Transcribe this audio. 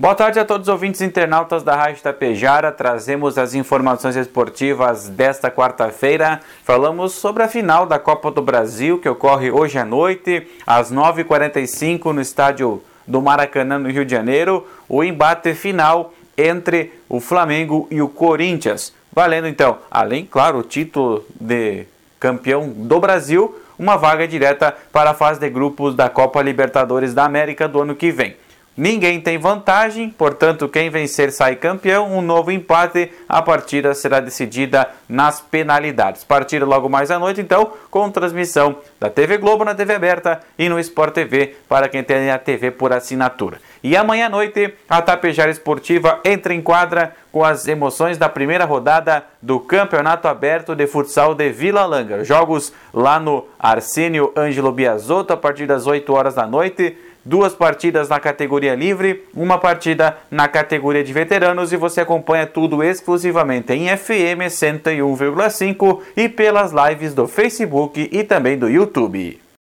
Boa tarde a todos os ouvintes internautas da Rádio Tapejara. Trazemos as informações esportivas desta quarta-feira. Falamos sobre a final da Copa do Brasil, que ocorre hoje à noite, às 9h45, no estádio do Maracanã, no Rio de Janeiro. O embate final entre o Flamengo e o Corinthians. Valendo então, além, claro, o título de campeão do Brasil, uma vaga direta para a fase de grupos da Copa Libertadores da América do ano que vem. Ninguém tem vantagem, portanto, quem vencer sai campeão. Um novo empate, a partida será decidida nas penalidades. Partida logo mais à noite, então, com transmissão da TV Globo na TV aberta e no Sport TV para quem tem a TV por assinatura. E amanhã à noite, a Tapejara Esportiva entra em quadra com as emoções da primeira rodada do Campeonato Aberto de Futsal de Vila Langa. Jogos lá no Arsênio Ângelo Biasotto a partir das 8 horas da noite duas partidas na categoria livre, uma partida na categoria de veteranos e você acompanha tudo exclusivamente em FM 101,5 e pelas lives do Facebook e também do YouTube.